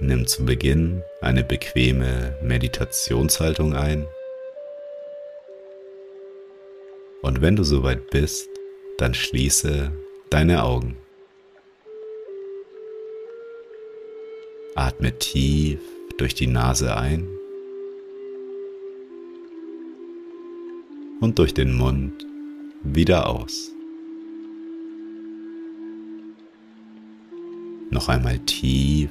Nimm zu Beginn eine bequeme Meditationshaltung ein. Und wenn du soweit bist, dann schließe deine Augen. Atme tief durch die Nase ein und durch den Mund wieder aus. Noch einmal tief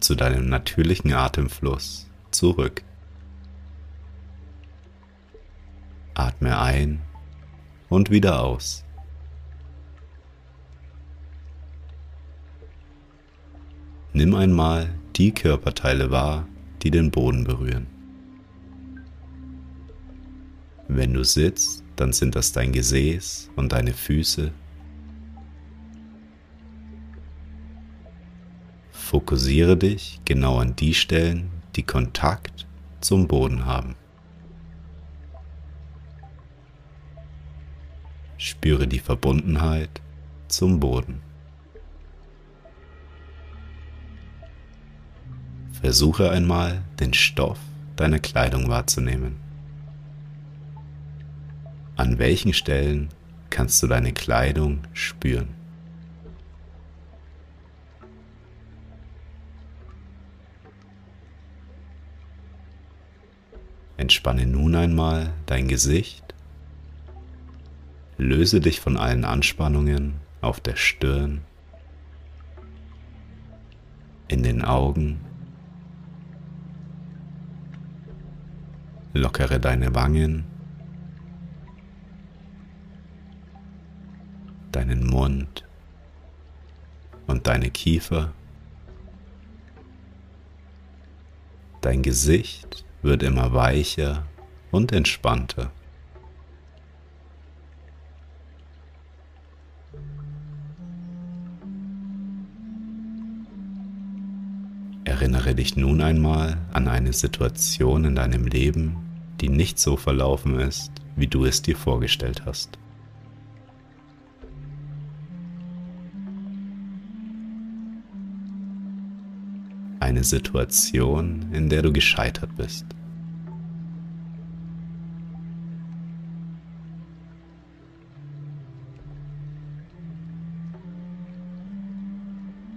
zu deinem natürlichen Atemfluss zurück. Atme ein und wieder aus. Nimm einmal die Körperteile wahr, die den Boden berühren. Wenn du sitzt, dann sind das dein Gesäß und deine Füße Fokussiere dich genau an die Stellen, die Kontakt zum Boden haben. Spüre die Verbundenheit zum Boden. Versuche einmal, den Stoff deiner Kleidung wahrzunehmen. An welchen Stellen kannst du deine Kleidung spüren? Entspanne nun einmal dein Gesicht. Löse dich von allen Anspannungen auf der Stirn, in den Augen. Lockere deine Wangen, deinen Mund und deine Kiefer. Dein Gesicht wird immer weicher und entspannter. Erinnere dich nun einmal an eine Situation in deinem Leben, die nicht so verlaufen ist, wie du es dir vorgestellt hast. Eine Situation, in der du gescheitert bist.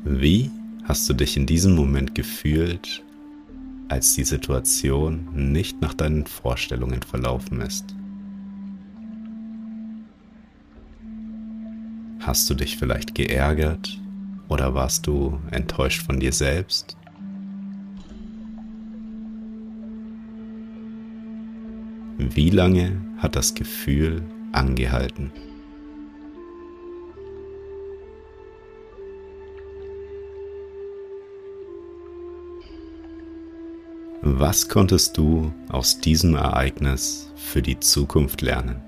Wie hast du dich in diesem Moment gefühlt, als die Situation nicht nach deinen Vorstellungen verlaufen ist? Hast du dich vielleicht geärgert oder warst du enttäuscht von dir selbst? Wie lange hat das Gefühl angehalten? Was konntest du aus diesem Ereignis für die Zukunft lernen?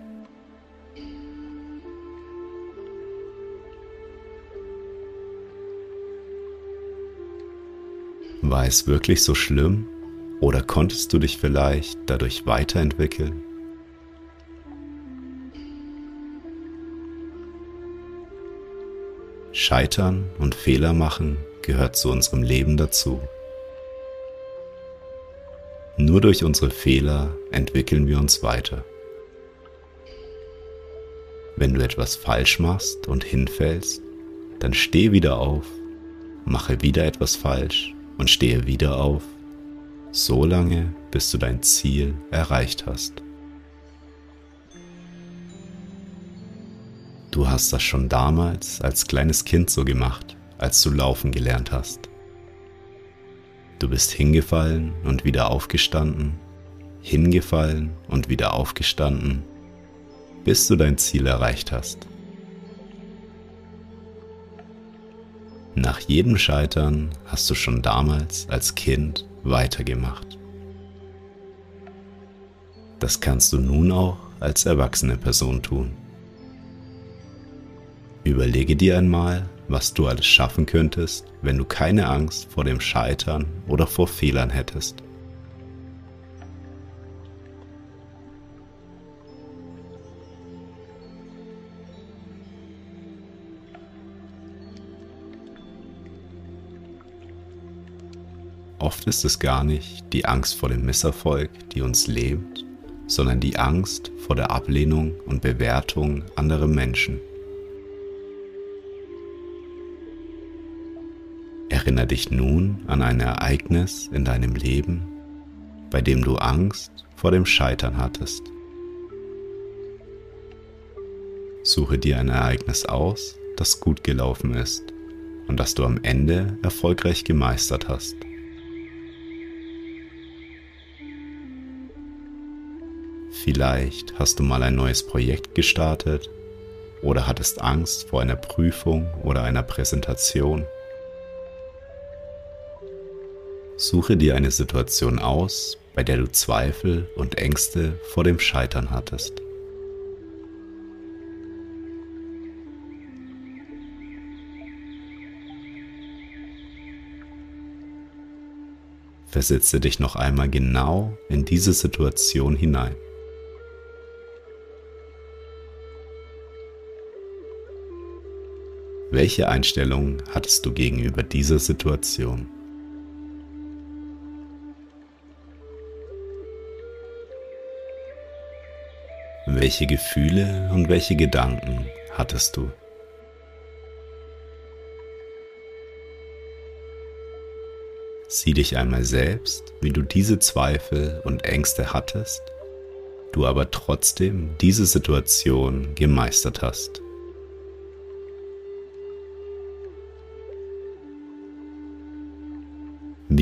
War es wirklich so schlimm Oder konntest du dich vielleicht dadurch weiterentwickeln? Scheitern und Fehler machen gehört zu unserem Leben dazu. Nur durch unsere Fehler entwickeln wir uns weiter. Wenn du etwas falsch machst und hinfällst, dann steh wieder auf, mache wieder etwas falsch und stehe wieder auf, so lange, bis du dein Ziel erreicht hast. Du hast das schon damals als kleines Kind so gemacht, als du laufen gelernt hast. Du bist hingefallen und wieder aufgestanden, hingefallen und wieder aufgestanden, bis du dein Ziel erreicht hast. Nach jedem Scheitern hast du schon damals als Kind weitergemacht. Das kannst du nun auch als erwachsene Person tun. Überlege dir einmal, was du alles schaffen könntest, wenn du keine Angst vor dem Scheitern oder vor Fehlern hättest. Oft ist es gar nicht die Angst vor dem Misserfolg, die uns lebt, sondern die Angst vor der Ablehnung und Bewertung anderer Menschen. Erinnere dich nun an ein Ereignis in deinem Leben, bei dem du Angst vor dem Scheitern hattest. Suche dir ein Ereignis aus, das gut gelaufen ist und das du am Ende erfolgreich gemeistert hast. Vielleicht hast du mal ein neues Projekt gestartet oder hattest Angst vor einer Prüfung oder einer Präsentation. Suche dir eine Situation aus, bei der du Zweifel und Ängste vor dem Scheitern hattest. Versetze dich noch einmal genau in diese Situation hinein. Welche Einstellung hattest du gegenüber dieser Situation? Welche Gefühle und welche Gedanken hattest du? Sieh dich einmal selbst, wie du diese Zweifel und Ängste hattest, du aber trotzdem diese Situation gemeistert hast.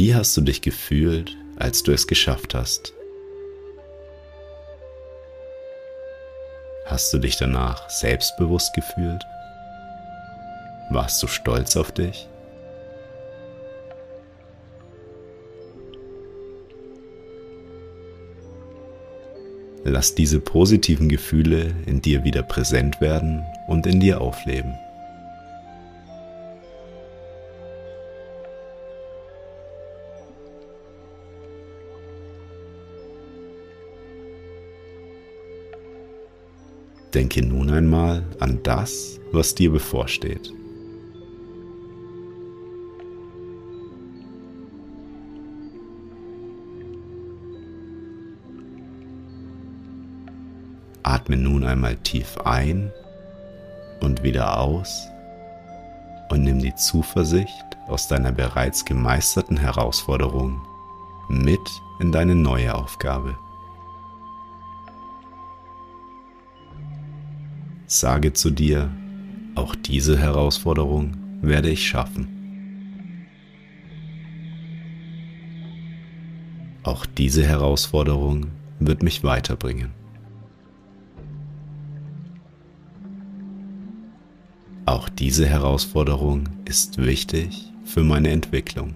Wie hast du dich gefühlt, als du es geschafft hast? Hast du dich danach selbstbewusst gefühlt? Warst du stolz auf dich? Lass diese positiven Gefühle in dir wieder präsent werden und in dir aufleben. Denke nun einmal an das, was dir bevorsteht. Atme nun einmal tief ein und wieder aus und nimm die Zuversicht aus deiner bereits gemeisterten Herausforderung mit in deine neue Aufgabe. Sage zu dir, auch diese Herausforderung werde ich schaffen. Auch diese Herausforderung wird mich weiterbringen. Auch diese Herausforderung ist wichtig für meine Entwicklung.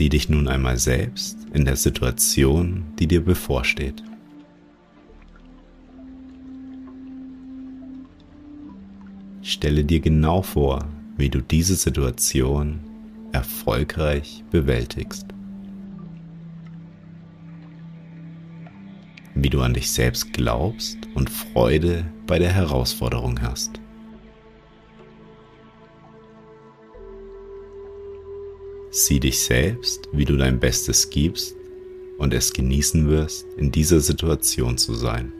Sieh dich nun einmal selbst in der Situation, die dir bevorsteht. Stelle dir genau vor, wie du diese Situation erfolgreich bewältigst. Wie du an dich selbst glaubst und Freude bei der Herausforderung hast. Sieh dich selbst, wie du dein Bestes gibst und es genießen wirst, in dieser Situation zu sein.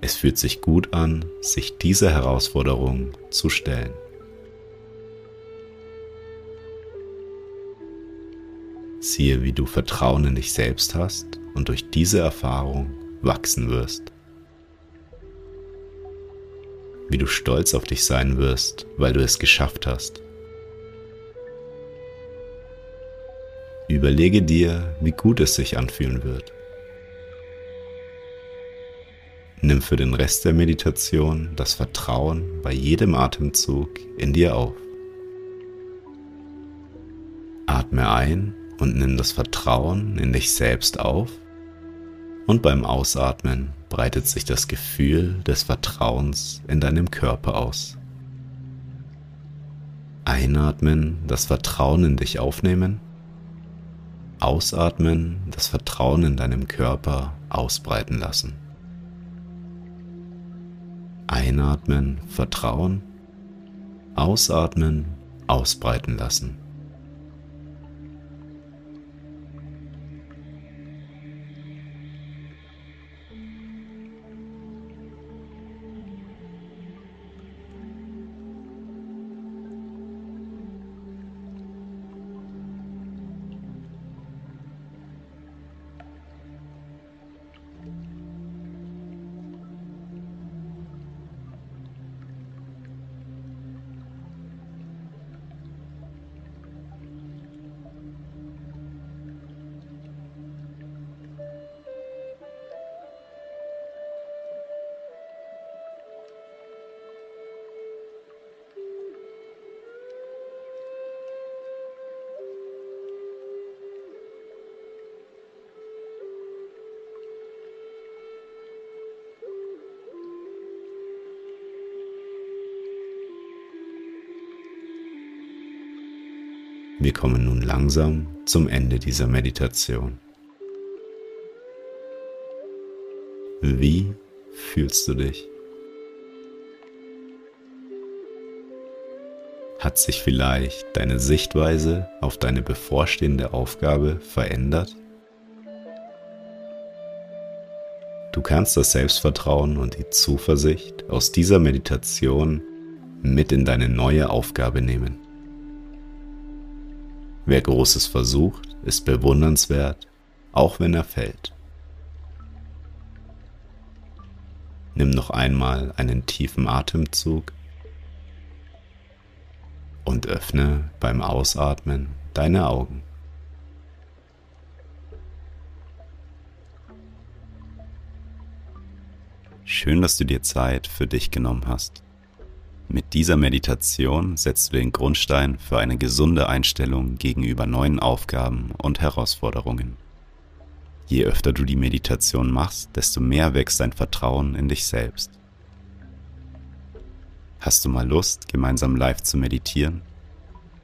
Es fühlt sich gut an, sich dieser Herausforderung zu stellen. Siehe, wie du Vertrauen in dich selbst hast und durch diese Erfahrung wachsen wirst. Wie du stolz auf dich sein wirst, weil du es geschafft hast. Überlege dir, wie gut es sich anfühlen wird. Nimm für den Rest der Meditation das Vertrauen bei jedem Atemzug in dir auf. Atme ein und nimm das Vertrauen in dich selbst auf und beim Ausatmen breitet sich das Gefühl des Vertrauens in deinem Körper aus. Einatmen, das Vertrauen in dich aufnehmen. Ausatmen, das Vertrauen in deinem Körper ausbreiten lassen. Einatmen, Vertrauen. Ausatmen, ausbreiten lassen. Wir kommen nun langsam zum Ende dieser Meditation. Wie fühlst du dich? Hat sich vielleicht deine Sichtweise auf deine bevorstehende Aufgabe verändert? Du kannst das Selbstvertrauen und die Zuversicht aus dieser Meditation mit in deine neue Aufgabe nehmen. Wer Großes versucht, ist bewundernswert, auch wenn er fällt. Nimm noch einmal einen tiefen Atemzug und öffne beim Ausatmen deine Augen. Schön, dass du dir Zeit für dich genommen hast. Mit dieser Meditation setzt du den Grundstein für eine gesunde Einstellung gegenüber neuen Aufgaben und Herausforderungen. Je öfter du die Meditation machst, desto mehr wächst dein Vertrauen in dich selbst. Hast du mal Lust, gemeinsam live zu meditieren?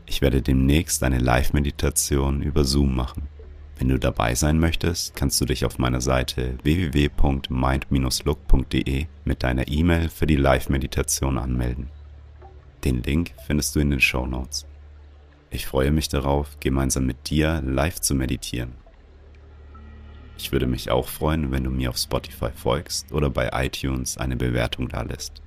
Ich werde demnächst eine Live-Meditation über Zoom machen. Wenn du dabei sein möchtest, kannst du dich auf meiner Seite www.mind-look.de mit deiner E-Mail für die Live-Meditation anmelden. Den Link findest du in den Show Notes. Ich freue mich darauf, gemeinsam mit dir live zu meditieren. Ich würde mich auch freuen, wenn du mir auf Spotify folgst oder bei iTunes eine Bewertung dalässt.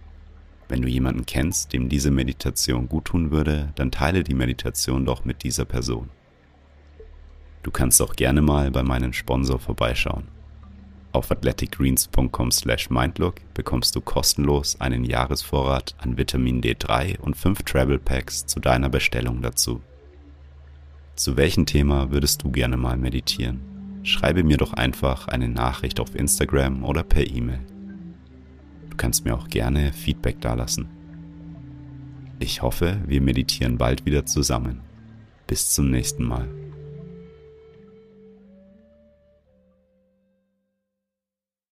Wenn du jemanden kennst, dem diese Meditation guttun würde, dann teile die Meditation doch mit dieser Person. Du kannst auch gerne mal bei meinem Sponsor vorbeischauen. Auf athleticgreens.com/mindlook bekommst du kostenlos einen Jahresvorrat an Vitamin D3 und 5 Travel Packs zu deiner Bestellung dazu. Zu welchem Thema würdest du gerne mal meditieren? Schreibe mir doch einfach eine Nachricht auf Instagram oder per E-Mail. Du kannst mir auch gerne Feedback dalassen. Ich hoffe, wir meditieren bald wieder zusammen. Bis zum nächsten Mal.